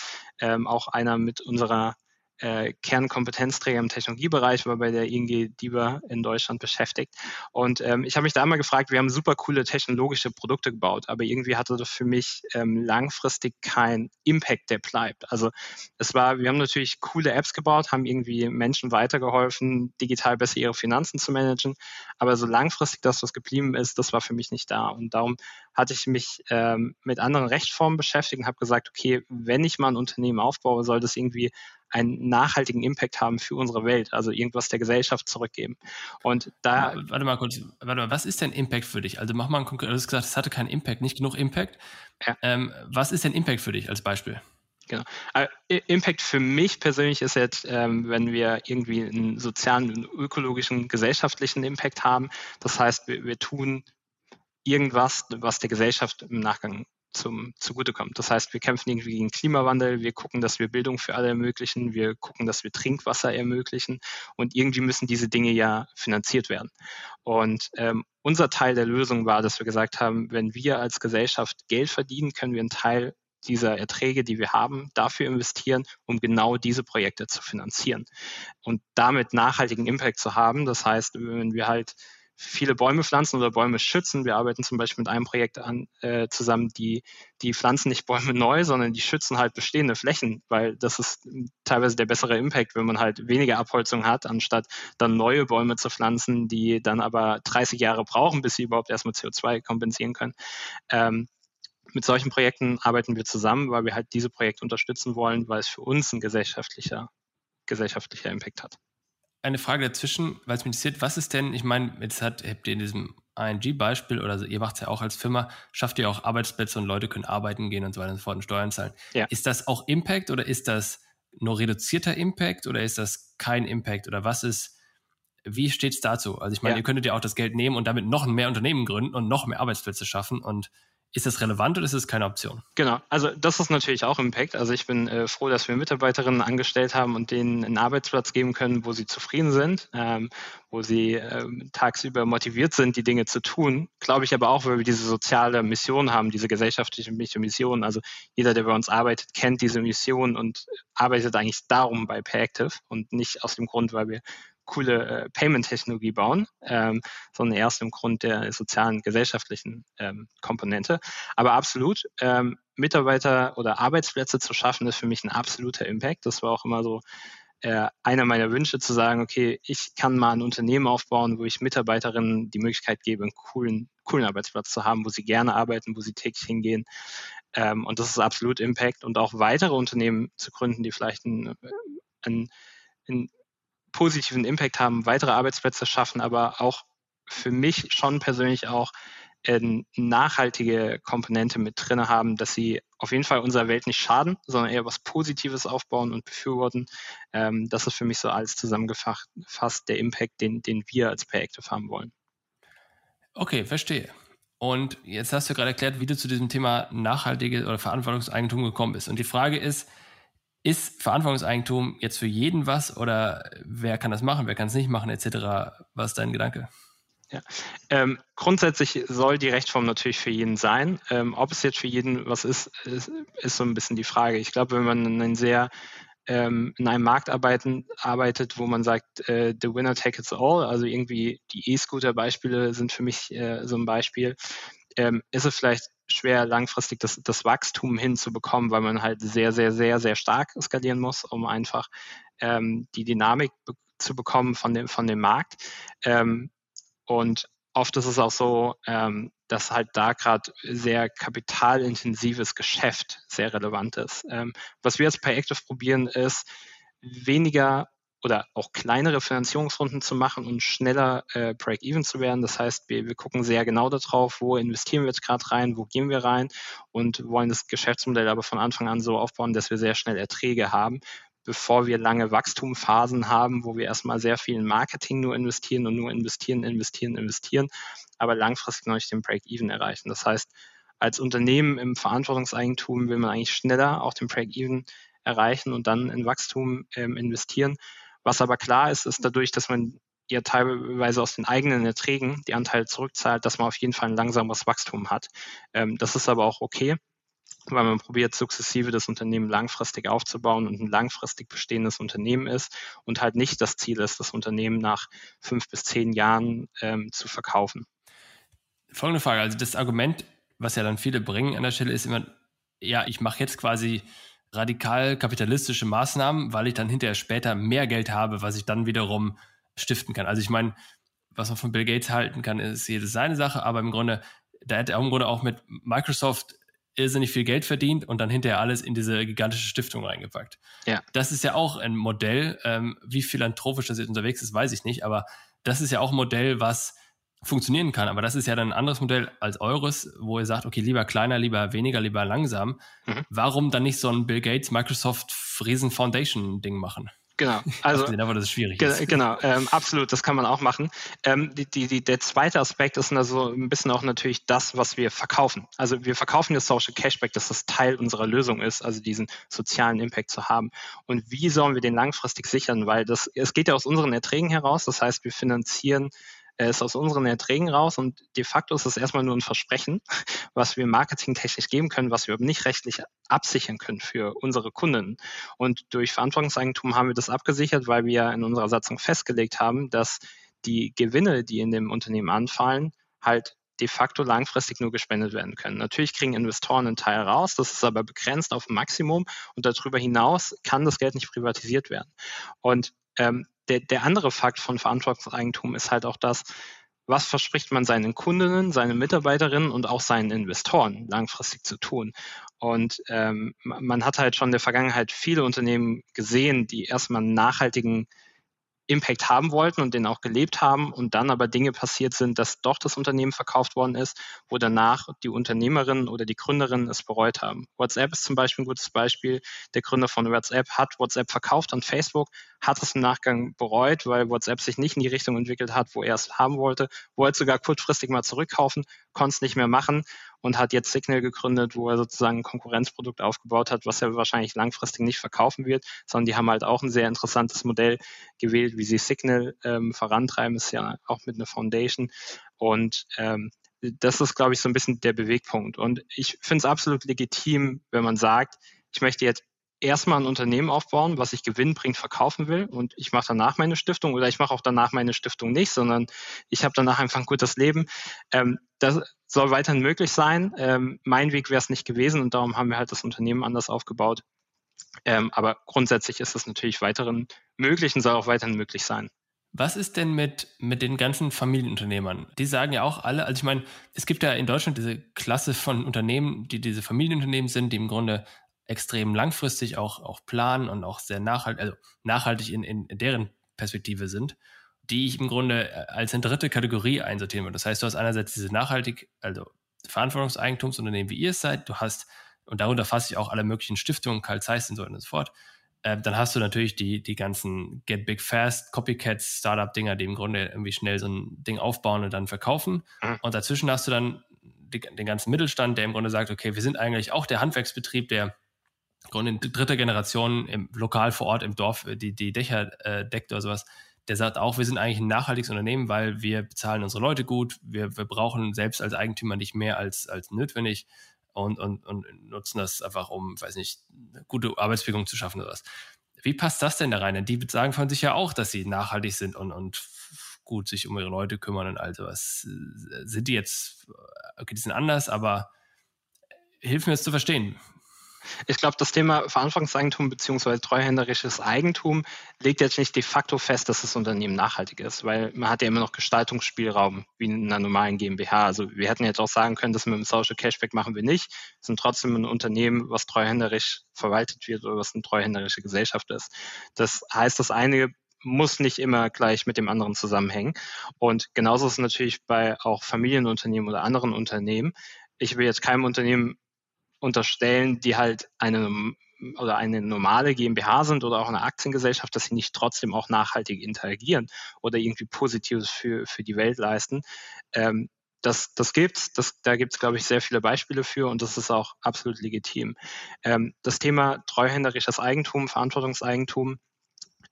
ähm, auch einer mit unserer äh, Kernkompetenzträger im Technologiebereich, war bei der ING DIBA in Deutschland beschäftigt. Und ähm, ich habe mich da einmal gefragt, wir haben super coole technologische Produkte gebaut, aber irgendwie hatte das für mich ähm, langfristig keinen Impact, der bleibt. Also es war, wir haben natürlich coole Apps gebaut, haben irgendwie Menschen weitergeholfen, digital besser ihre Finanzen zu managen, aber so langfristig das, was geblieben ist, das war für mich nicht da. Und darum hatte ich mich ähm, mit anderen Rechtsformen beschäftigt und habe gesagt, okay, wenn ich mal ein Unternehmen aufbaue, soll das irgendwie einen nachhaltigen Impact haben für unsere Welt, also irgendwas der Gesellschaft zurückgeben. Und da. Warte mal kurz, warte mal, was ist denn Impact für dich? Also mach mal ein konkretes, du hast gesagt, es hatte keinen Impact, nicht genug Impact. Ja. Ähm, was ist denn Impact für dich als Beispiel? Genau. Also, Impact für mich persönlich ist jetzt, ähm, wenn wir irgendwie einen sozialen, einen ökologischen, gesellschaftlichen Impact haben. Das heißt, wir, wir tun irgendwas, was der Gesellschaft im Nachgang zum, zugutekommt. Das heißt, wir kämpfen irgendwie gegen Klimawandel, wir gucken, dass wir Bildung für alle ermöglichen, wir gucken, dass wir Trinkwasser ermöglichen und irgendwie müssen diese Dinge ja finanziert werden. Und ähm, unser Teil der Lösung war, dass wir gesagt haben, wenn wir als Gesellschaft Geld verdienen, können wir einen Teil dieser Erträge, die wir haben, dafür investieren, um genau diese Projekte zu finanzieren und damit nachhaltigen Impact zu haben. Das heißt, wenn wir halt viele Bäume pflanzen oder Bäume schützen. Wir arbeiten zum Beispiel mit einem Projekt an, äh, zusammen, die, die pflanzen nicht Bäume neu, sondern die schützen halt bestehende Flächen, weil das ist teilweise der bessere Impact, wenn man halt weniger Abholzung hat, anstatt dann neue Bäume zu pflanzen, die dann aber 30 Jahre brauchen, bis sie überhaupt erstmal CO2 kompensieren können. Ähm, mit solchen Projekten arbeiten wir zusammen, weil wir halt diese Projekte unterstützen wollen, weil es für uns ein gesellschaftlicher, gesellschaftlicher Impact hat eine Frage dazwischen, weil es mich interessiert, was ist denn, ich meine, jetzt hat, habt ihr in diesem ING-Beispiel oder ihr macht es ja auch als Firma, schafft ihr auch Arbeitsplätze und Leute können arbeiten gehen und so weiter und so fort und Steuern zahlen. Ja. Ist das auch Impact oder ist das nur reduzierter Impact oder ist das kein Impact oder was ist, wie steht es dazu? Also ich meine, ja. ihr könntet ja auch das Geld nehmen und damit noch mehr Unternehmen gründen und noch mehr Arbeitsplätze schaffen und ist das relevant oder ist es keine Option? Genau, also das ist natürlich auch Impact. Also ich bin äh, froh, dass wir Mitarbeiterinnen angestellt haben und denen einen Arbeitsplatz geben können, wo sie zufrieden sind, ähm, wo sie ähm, tagsüber motiviert sind, die Dinge zu tun. Glaube ich aber auch, weil wir diese soziale Mission haben, diese gesellschaftliche Mission. Also jeder, der bei uns arbeitet, kennt diese Mission und arbeitet eigentlich darum bei Payactive und nicht aus dem Grund, weil wir coole äh, Payment-Technologie bauen, ähm, sondern erst im Grund der sozialen, gesellschaftlichen ähm, Komponente. Aber absolut, ähm, Mitarbeiter oder Arbeitsplätze zu schaffen, ist für mich ein absoluter Impact. Das war auch immer so äh, einer meiner Wünsche, zu sagen, okay, ich kann mal ein Unternehmen aufbauen, wo ich Mitarbeiterinnen die Möglichkeit gebe, einen coolen, coolen Arbeitsplatz zu haben, wo sie gerne arbeiten, wo sie täglich hingehen. Ähm, und das ist absolut Impact. Und auch weitere Unternehmen zu gründen, die vielleicht ein, ein, ein positiven Impact haben, weitere Arbeitsplätze schaffen, aber auch für mich schon persönlich auch eine nachhaltige Komponente mit drin haben, dass sie auf jeden Fall unserer Welt nicht schaden, sondern eher was Positives aufbauen und befürworten. Ähm, das ist für mich so alles zusammengefasst der Impact, den, den wir als Payactive haben wollen. Okay, verstehe. Und jetzt hast du gerade erklärt, wie du zu diesem Thema nachhaltige oder Verantwortungseigentum gekommen bist. Und die Frage ist, ist Verantwortungseigentum jetzt für jeden was oder wer kann das machen, wer kann es nicht machen, etc.? Was ist dein Gedanke? Ja. Ähm, grundsätzlich soll die Rechtsform natürlich für jeden sein. Ähm, ob es jetzt für jeden was ist, ist, ist, so ein bisschen die Frage. Ich glaube, wenn man einen sehr ähm, in einem Markt arbeiten, arbeitet, wo man sagt, äh, the winner take it all, also irgendwie die E-Scooter-Beispiele sind für mich äh, so ein Beispiel, ähm, ist es vielleicht schwer, langfristig das, das Wachstum hinzubekommen, weil man halt sehr, sehr, sehr, sehr stark skalieren muss, um einfach ähm, die Dynamik be zu bekommen von dem, von dem Markt. Ähm, und oft ist es auch so, ähm, dass halt da gerade sehr kapitalintensives Geschäft sehr relevant ist. Ähm, was wir jetzt bei Active probieren, ist weniger oder auch kleinere Finanzierungsrunden zu machen und schneller äh, Break-Even zu werden. Das heißt, wir, wir gucken sehr genau darauf, wo investieren wir jetzt gerade rein, wo gehen wir rein und wollen das Geschäftsmodell aber von Anfang an so aufbauen, dass wir sehr schnell Erträge haben, bevor wir lange Wachstumsphasen haben, wo wir erstmal sehr viel in Marketing nur investieren und nur investieren, investieren, investieren, aber langfristig noch nicht den Break-Even erreichen. Das heißt, als Unternehmen im Verantwortungseigentum will man eigentlich schneller auch den Break-Even erreichen und dann in Wachstum ähm, investieren. Was aber klar ist, ist dadurch, dass man ja teilweise aus den eigenen Erträgen die Anteile zurückzahlt, dass man auf jeden Fall ein langsameres Wachstum hat. Ähm, das ist aber auch okay weil man probiert, sukzessive das Unternehmen langfristig aufzubauen und ein langfristig bestehendes Unternehmen ist und halt nicht das Ziel ist, das Unternehmen nach fünf bis zehn Jahren ähm, zu verkaufen. Folgende Frage, also das Argument, was ja dann viele bringen an der Stelle, ist immer, ja, ich mache jetzt quasi radikal kapitalistische Maßnahmen, weil ich dann hinterher später mehr Geld habe, was ich dann wiederum stiften kann. Also ich meine, was man von Bill Gates halten kann, ist jedes seine Sache, aber im Grunde, da hätte er im Grunde auch mit Microsoft irrsinnig viel Geld verdient und dann hinterher alles in diese gigantische Stiftung reingepackt. Ja. Das ist ja auch ein Modell. Ähm, wie philanthropisch das jetzt unterwegs ist, weiß ich nicht, aber das ist ja auch ein Modell, was funktionieren kann. Aber das ist ja dann ein anderes Modell als eures, wo ihr sagt, okay, lieber kleiner, lieber weniger, lieber langsam. Mhm. Warum dann nicht so ein Bill Gates, Microsoft, Riesen Foundation Ding machen? Genau, also aber das ist schwierig. Ge genau, ähm, absolut, das kann man auch machen. Ähm, die, die, der zweite Aspekt ist also ein bisschen auch natürlich das, was wir verkaufen. Also wir verkaufen das Social Cashback, dass das Teil unserer Lösung ist, also diesen sozialen Impact zu haben. Und wie sollen wir den langfristig sichern? Weil das, es geht ja aus unseren Erträgen heraus. Das heißt, wir finanzieren ist aus unseren Erträgen raus und de facto ist es erstmal nur ein Versprechen, was wir marketingtechnisch geben können, was wir aber nicht rechtlich absichern können für unsere Kunden. Und durch Verantwortungseigentum haben wir das abgesichert, weil wir in unserer Satzung festgelegt haben, dass die Gewinne, die in dem Unternehmen anfallen, halt de facto langfristig nur gespendet werden können. Natürlich kriegen Investoren einen Teil raus, das ist aber begrenzt auf ein Maximum und darüber hinaus kann das Geld nicht privatisiert werden. Und ähm, der, der andere Fakt von Verantwortungseigentum ist halt auch das, was verspricht man seinen Kundinnen, seinen Mitarbeiterinnen und auch seinen Investoren langfristig zu tun. Und ähm, man hat halt schon in der Vergangenheit viele Unternehmen gesehen, die erstmal einen nachhaltigen Impact haben wollten und den auch gelebt haben und dann aber Dinge passiert sind, dass doch das Unternehmen verkauft worden ist, wo danach die Unternehmerinnen oder die Gründerinnen es bereut haben. WhatsApp ist zum Beispiel ein gutes Beispiel. Der Gründer von WhatsApp hat WhatsApp verkauft an Facebook, hat es im Nachgang bereut, weil WhatsApp sich nicht in die Richtung entwickelt hat, wo er es haben wollte, wollte sogar kurzfristig mal zurückkaufen, konnte es nicht mehr machen und hat jetzt Signal gegründet, wo er sozusagen ein Konkurrenzprodukt aufgebaut hat, was er wahrscheinlich langfristig nicht verkaufen wird, sondern die haben halt auch ein sehr interessantes Modell gewählt, wie sie Signal ähm, vorantreiben, ist ja auch mit einer Foundation und ähm, das ist, glaube ich, so ein bisschen der Bewegpunkt. Und ich finde es absolut legitim, wenn man sagt, ich möchte jetzt erstmal ein Unternehmen aufbauen, was ich gewinnbringend verkaufen will und ich mache danach meine Stiftung oder ich mache auch danach meine Stiftung nicht, sondern ich habe danach einfach ein gutes Leben. Ähm, das soll weiterhin möglich sein. Ähm, mein Weg wäre es nicht gewesen und darum haben wir halt das Unternehmen anders aufgebaut. Ähm, aber grundsätzlich ist es natürlich weiterhin möglich und soll auch weiterhin möglich sein. Was ist denn mit, mit den ganzen Familienunternehmern? Die sagen ja auch alle, also ich meine, es gibt ja in Deutschland diese Klasse von Unternehmen, die diese Familienunternehmen sind, die im Grunde extrem langfristig auch, auch planen und auch sehr nachhaltig, also nachhaltig in, in, deren Perspektive sind. die ich im Grunde äh, als eine dritte Kategorie einsortieren würde. Das heißt, du hast einerseits diese nachhaltig, also Verantwortungseigentumsunternehmen, wie ihr es seid, du hast, und darunter fasse ich auch alle möglichen Stiftungen, Karl Zeiss und so und so fort. Äh, dann hast du natürlich die, die ganzen Get Big Fast, Copycats, Startup-Dinger, die im Grunde irgendwie schnell so ein Ding aufbauen und dann verkaufen. Mhm. Und dazwischen hast du dann die, den ganzen Mittelstand, der im Grunde sagt, okay, wir sind eigentlich auch der Handwerksbetrieb, der Grunde in dritter Generation im lokal vor Ort im Dorf äh, die, die Dächer äh, deckt oder sowas der sagt auch, wir sind eigentlich ein nachhaltiges Unternehmen, weil wir bezahlen unsere Leute gut, wir, wir brauchen selbst als Eigentümer nicht mehr als, als notwendig und, und, und nutzen das einfach, um, weiß nicht, gute Arbeitsbedingungen zu schaffen oder was. Wie passt das denn da rein? Denn die sagen von sich ja auch, dass sie nachhaltig sind und, und gut sich um ihre Leute kümmern und all sowas. Sind die jetzt, okay, die sind anders, aber hilf mir es zu verstehen. Ich glaube, das Thema Verantwortungseigentum bzw. treuhänderisches Eigentum legt jetzt nicht de facto fest, dass das Unternehmen nachhaltig ist, weil man hat ja immer noch Gestaltungsspielraum wie in einer normalen GmbH. Also wir hätten jetzt auch sagen können, dass wir mit dem Social Cashback machen wir nicht. Sind trotzdem ein Unternehmen, was treuhänderisch verwaltet wird oder was eine treuhänderische Gesellschaft ist. Das heißt, das eine muss nicht immer gleich mit dem anderen zusammenhängen. Und genauso ist es natürlich bei auch Familienunternehmen oder anderen Unternehmen. Ich will jetzt keinem Unternehmen unterstellen, die halt eine oder eine normale GmbH sind oder auch eine Aktiengesellschaft, dass sie nicht trotzdem auch nachhaltig interagieren oder irgendwie Positives für, für die Welt leisten. Ähm, das, das gibt's, das, da gibt's glaube ich, sehr viele Beispiele für und das ist auch absolut legitim. Ähm, das Thema treuhänderisches Eigentum, Verantwortungseigentum,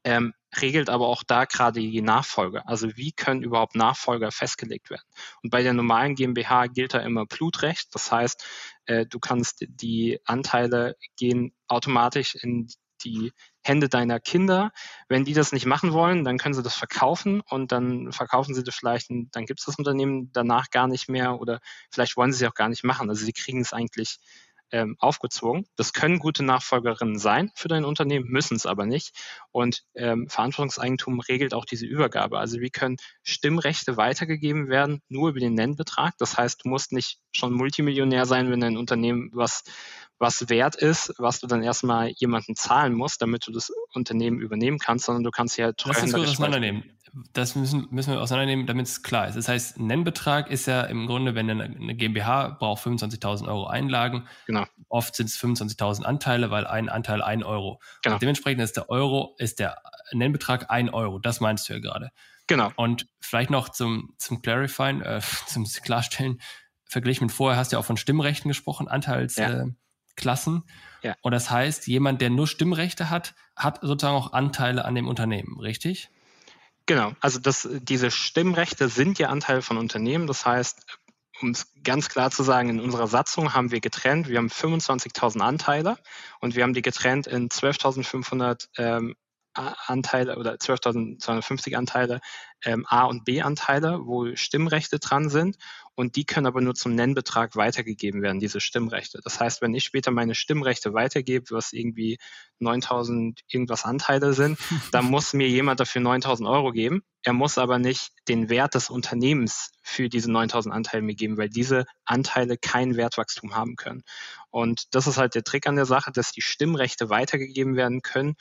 ähm, regelt aber auch da gerade die Nachfolge. Also wie können überhaupt Nachfolger festgelegt werden? Und bei der normalen GmbH gilt da immer Blutrecht. Das heißt, äh, du kannst die Anteile gehen automatisch in die Hände deiner Kinder. Wenn die das nicht machen wollen, dann können sie das verkaufen und dann verkaufen sie das vielleicht und dann gibt es das Unternehmen danach gar nicht mehr oder vielleicht wollen sie es auch gar nicht machen. Also sie kriegen es eigentlich ähm, aufgezwungen. Das können gute Nachfolgerinnen sein für dein Unternehmen, müssen es aber nicht. Und ähm, Verantwortungseigentum regelt auch diese Übergabe. Also wie können Stimmrechte weitergegeben werden, nur über den Nennbetrag. Das heißt, du musst nicht schon Multimillionär sein, wenn dein Unternehmen was was wert ist, was du dann erstmal jemanden zahlen musst, damit du das Unternehmen übernehmen kannst, sondern du kannst sie halt treuhänderisch auseinandernehmen. Das müssen, müssen wir auseinandernehmen, damit es klar ist. Das heißt, Nennbetrag ist ja im Grunde, wenn eine, eine GmbH braucht 25.000 Euro Einlagen, genau. oft sind es 25.000 Anteile, weil ein Anteil ein Euro. Genau. Und dementsprechend ist der Euro, ist der Nennbetrag ein Euro. Das meinst du ja gerade. Genau. Und vielleicht noch zum, zum Clarifying, äh, zum Klarstellen, verglichen mit vorher hast du ja auch von Stimmrechten gesprochen, Anteils, ja. äh, Klassen. Ja. Und das heißt, jemand, der nur Stimmrechte hat, hat sozusagen auch Anteile an dem Unternehmen, richtig? Genau, also das, diese Stimmrechte sind ja Anteile von Unternehmen. Das heißt, um es ganz klar zu sagen, in unserer Satzung haben wir getrennt, wir haben 25.000 Anteile und wir haben die getrennt in 12.500 ähm, Anteile oder 12.250 Anteile, ähm, A- und B-Anteile, wo Stimmrechte dran sind und die können aber nur zum Nennbetrag weitergegeben werden, diese Stimmrechte. Das heißt, wenn ich später meine Stimmrechte weitergebe, was irgendwie 9000 irgendwas Anteile sind, dann muss mir jemand dafür 9000 Euro geben. Er muss aber nicht den Wert des Unternehmens für diese 9000 Anteile mir geben, weil diese Anteile kein Wertwachstum haben können. Und das ist halt der Trick an der Sache, dass die Stimmrechte weitergegeben werden können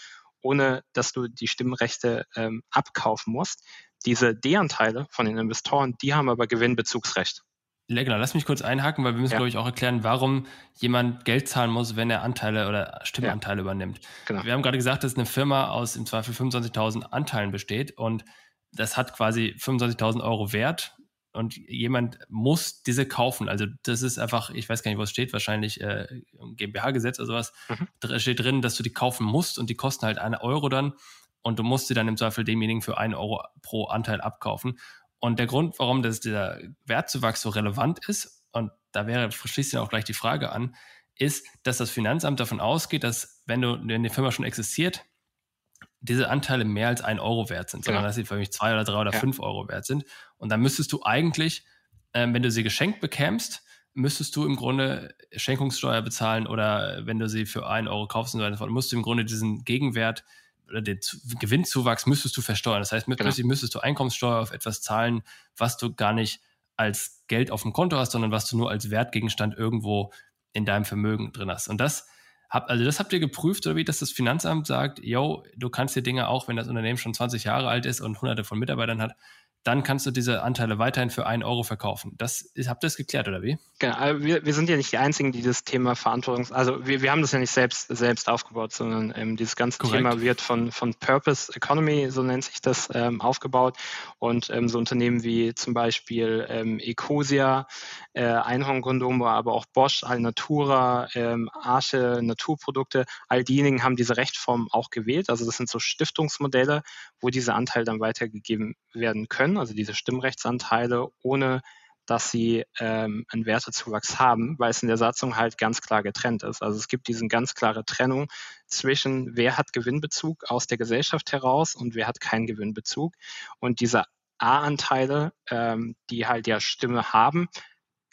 ohne dass du die Stimmrechte ähm, abkaufen musst. Diese D-Anteile von den Investoren, die haben aber Gewinnbezugsrecht. Genau, lass mich kurz einhaken, weil wir müssen, ja. glaube ich, auch erklären, warum jemand Geld zahlen muss, wenn er Anteile oder Stimmanteile ja. übernimmt. Genau. Wir haben gerade gesagt, dass eine Firma aus im Zweifel 25.000 Anteilen besteht und das hat quasi 25.000 Euro Wert und jemand muss diese kaufen. Also das ist einfach, ich weiß gar nicht, wo es steht, wahrscheinlich äh, GmbH-Gesetz oder sowas. Mhm. Da steht drin, dass du die kaufen musst und die kosten halt eine Euro dann und du musst sie dann im Zweifel demjenigen für einen Euro pro Anteil abkaufen. Und der Grund, warum das, dieser Wertzuwachs so relevant ist, und da wäre, schließt ja auch gleich die Frage an, ist, dass das Finanzamt davon ausgeht, dass wenn du, wenn die Firma schon existiert, diese Anteile mehr als ein Euro wert sind, sondern genau. dass sie für mich zwei oder drei oder ja. fünf Euro wert sind. Und dann müsstest du eigentlich, äh, wenn du sie geschenkt bekämst, müsstest du im Grunde Schenkungssteuer bezahlen oder wenn du sie für einen Euro kaufst und so weiter, musst du im Grunde diesen Gegenwert oder den Gewinnzuwachs müsstest du versteuern. Das heißt, mit genau. müsstest du Einkommenssteuer auf etwas zahlen, was du gar nicht als Geld auf dem Konto hast, sondern was du nur als Wertgegenstand irgendwo in deinem Vermögen drin hast. Und das Hab, also das habt ihr geprüft, oder wie, dass das Finanzamt sagt, yo, du kannst dir Dinge auch, wenn das Unternehmen schon 20 Jahre alt ist und hunderte von Mitarbeitern hat, dann kannst du diese Anteile weiterhin für einen Euro verkaufen. Das habt ihr das geklärt, oder wie? Genau, also wir, wir sind ja nicht die Einzigen, die das Thema Verantwortungs-, also wir, wir haben das ja nicht selbst, selbst aufgebaut, sondern ähm, dieses ganze Korrekt. Thema wird von, von Purpose Economy, so nennt sich das, ähm, aufgebaut. Und ähm, so Unternehmen wie zum Beispiel ähm, Ecosia, äh, Einhorn-Kondome, aber auch Bosch, Alnatura, ähm, Arche, Naturprodukte, all diejenigen haben diese Rechtform auch gewählt. Also das sind so Stiftungsmodelle, wo diese Anteile dann weitergegeben werden können, also diese Stimmrechtsanteile, ohne dass sie ähm, einen Wertezuwachs haben, weil es in der Satzung halt ganz klar getrennt ist. Also es gibt diese ganz klare Trennung zwischen, wer hat Gewinnbezug aus der Gesellschaft heraus und wer hat keinen Gewinnbezug. Und diese A-Anteile, ähm, die halt ja Stimme haben,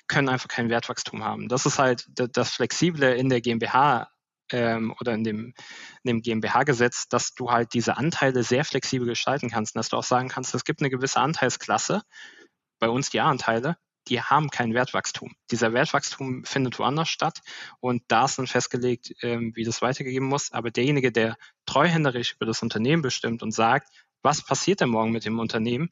können einfach kein Wertwachstum haben. Das ist halt das Flexible in der GmbH ähm, oder in dem, in dem GmbH-Gesetz, dass du halt diese Anteile sehr flexibel gestalten kannst und dass du auch sagen kannst, es gibt eine gewisse Anteilsklasse, bei uns die A-Anteile, die haben kein Wertwachstum. Dieser Wertwachstum findet woanders statt und da ist dann festgelegt, ähm, wie das weitergegeben muss. Aber derjenige, der treuhänderisch über das Unternehmen bestimmt und sagt, was passiert denn morgen mit dem Unternehmen,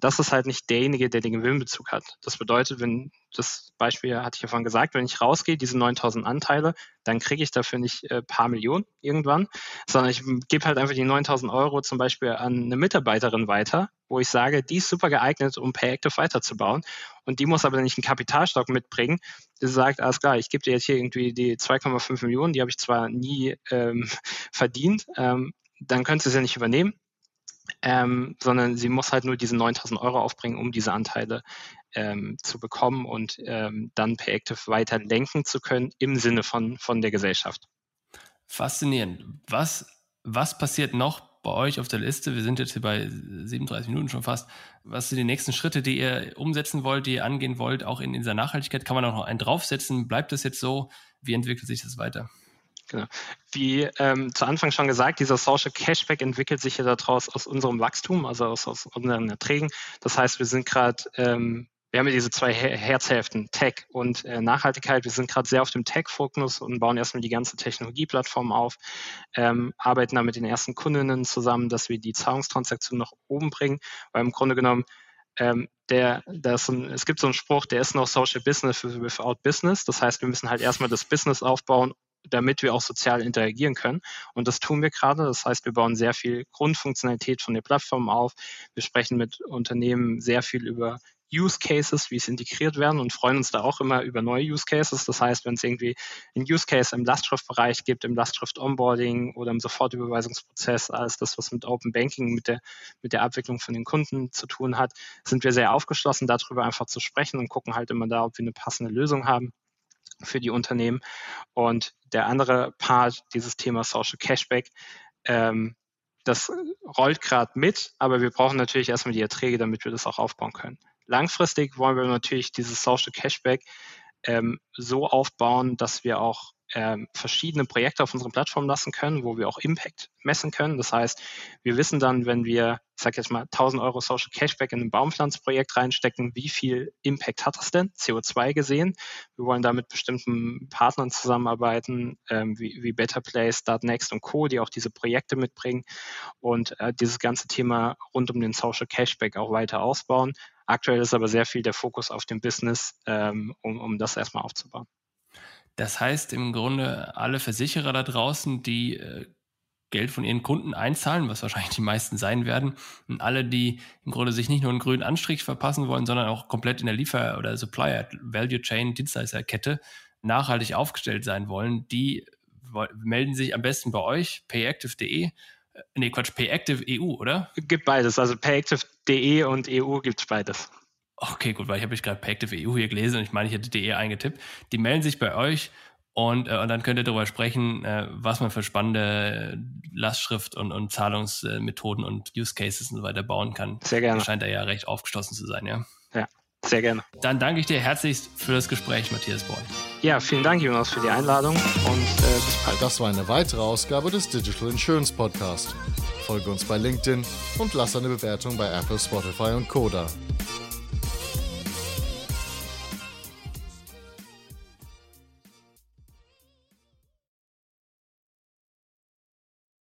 das ist halt nicht derjenige, der den Gewinnbezug hat. Das bedeutet, wenn das Beispiel hatte ich ja vorhin gesagt, wenn ich rausgehe, diese 9000 Anteile, dann kriege ich dafür nicht ein äh, paar Millionen irgendwann, sondern ich gebe halt einfach die 9000 Euro zum Beispiel an eine Mitarbeiterin weiter, wo ich sage, die ist super geeignet, um Payactive weiterzubauen. Und die muss aber nicht einen Kapitalstock mitbringen. Die sagt, alles klar, ich gebe dir jetzt hier irgendwie die 2,5 Millionen, die habe ich zwar nie ähm, verdient, ähm, dann könntest du sie ja nicht übernehmen ähm, sondern sie muss halt nur diese 9000 Euro aufbringen, um diese Anteile ähm, zu bekommen und ähm, dann Payactive weiter lenken zu können im Sinne von, von der Gesellschaft. Faszinierend. Was, was passiert noch bei euch auf der Liste? Wir sind jetzt hier bei 37 Minuten schon fast. Was sind die nächsten Schritte, die ihr umsetzen wollt, die ihr angehen wollt, auch in dieser Nachhaltigkeit? Kann man auch noch einen draufsetzen? Bleibt das jetzt so? Wie entwickelt sich das weiter? Genau. Wie ähm, zu Anfang schon gesagt, dieser Social Cashback entwickelt sich ja daraus aus unserem Wachstum, also aus, aus unseren Erträgen. Das heißt, wir sind gerade, ähm, wir haben ja diese zwei Herzhälften, Tech und äh, Nachhaltigkeit. Wir sind gerade sehr auf dem Tech-Fokus und bauen erstmal die ganze Technologieplattform auf, ähm, arbeiten da mit den ersten Kundinnen zusammen, dass wir die Zahlungstransaktion nach oben bringen, weil im Grunde genommen ähm, der, das ein, es gibt so einen Spruch, der ist noch Social Business without Business. Das heißt, wir müssen halt erstmal das Business aufbauen, damit wir auch sozial interagieren können. Und das tun wir gerade. Das heißt, wir bauen sehr viel Grundfunktionalität von der Plattform auf. Wir sprechen mit Unternehmen sehr viel über Use Cases, wie es integriert werden und freuen uns da auch immer über neue Use Cases. Das heißt, wenn es irgendwie einen Use Case im Lastschriftbereich gibt, im Lastschrift-Onboarding oder im Sofortüberweisungsprozess, alles das, was mit Open Banking, mit der, mit der Abwicklung von den Kunden zu tun hat, sind wir sehr aufgeschlossen, darüber einfach zu sprechen und gucken halt immer da, ob wir eine passende Lösung haben für die Unternehmen. Und der andere Part, dieses Thema Social Cashback, ähm, das rollt gerade mit, aber wir brauchen natürlich erstmal die Erträge, damit wir das auch aufbauen können. Langfristig wollen wir natürlich dieses Social Cashback ähm, so aufbauen, dass wir auch ähm, verschiedene Projekte auf unsere Plattform lassen können, wo wir auch Impact messen können. Das heißt, wir wissen dann, wenn wir, ich sage jetzt mal, 1000 Euro Social Cashback in ein Baumpflanzprojekt reinstecken, wie viel Impact hat das denn, CO2 gesehen. Wir wollen da mit bestimmten Partnern zusammenarbeiten, ähm, wie, wie Better Place, Startnext und Co., die auch diese Projekte mitbringen und äh, dieses ganze Thema rund um den Social Cashback auch weiter ausbauen. Aktuell ist aber sehr viel der Fokus auf dem Business, ähm, um, um das erstmal aufzubauen. Das heißt im Grunde, alle Versicherer da draußen, die äh, Geld von ihren Kunden einzahlen, was wahrscheinlich die meisten sein werden, und alle, die im Grunde sich nicht nur einen grünen Anstrich verpassen wollen, sondern auch komplett in der Liefer- oder Supplier Value Chain Dienstleisterkette nachhaltig aufgestellt sein wollen, die melden sich am besten bei euch, payactive.de. Äh, nee, Quatsch, Payactive EU, oder? Gibt beides. Also payactive.de und EU gibt es beides. Okay, gut, weil ich habe ich gerade Pactive EU hier gelesen und ich meine, ich hätte DE eingetippt. Die melden sich bei euch und, äh, und dann könnt ihr darüber sprechen, äh, was man für spannende Lastschrift und, und Zahlungsmethoden und Use Cases und so weiter bauen kann. Sehr gerne. Das scheint da ja recht aufgeschlossen zu sein, ja. Ja, sehr gerne. Dann danke ich dir herzlichst für das Gespräch, Matthias Born. Ja, vielen Dank, Jonas, für die Einladung und äh, bis bald. Das war eine weitere Ausgabe des Digital Insurance Podcast. Folge uns bei LinkedIn und lass eine Bewertung bei Apple, Spotify und Koda.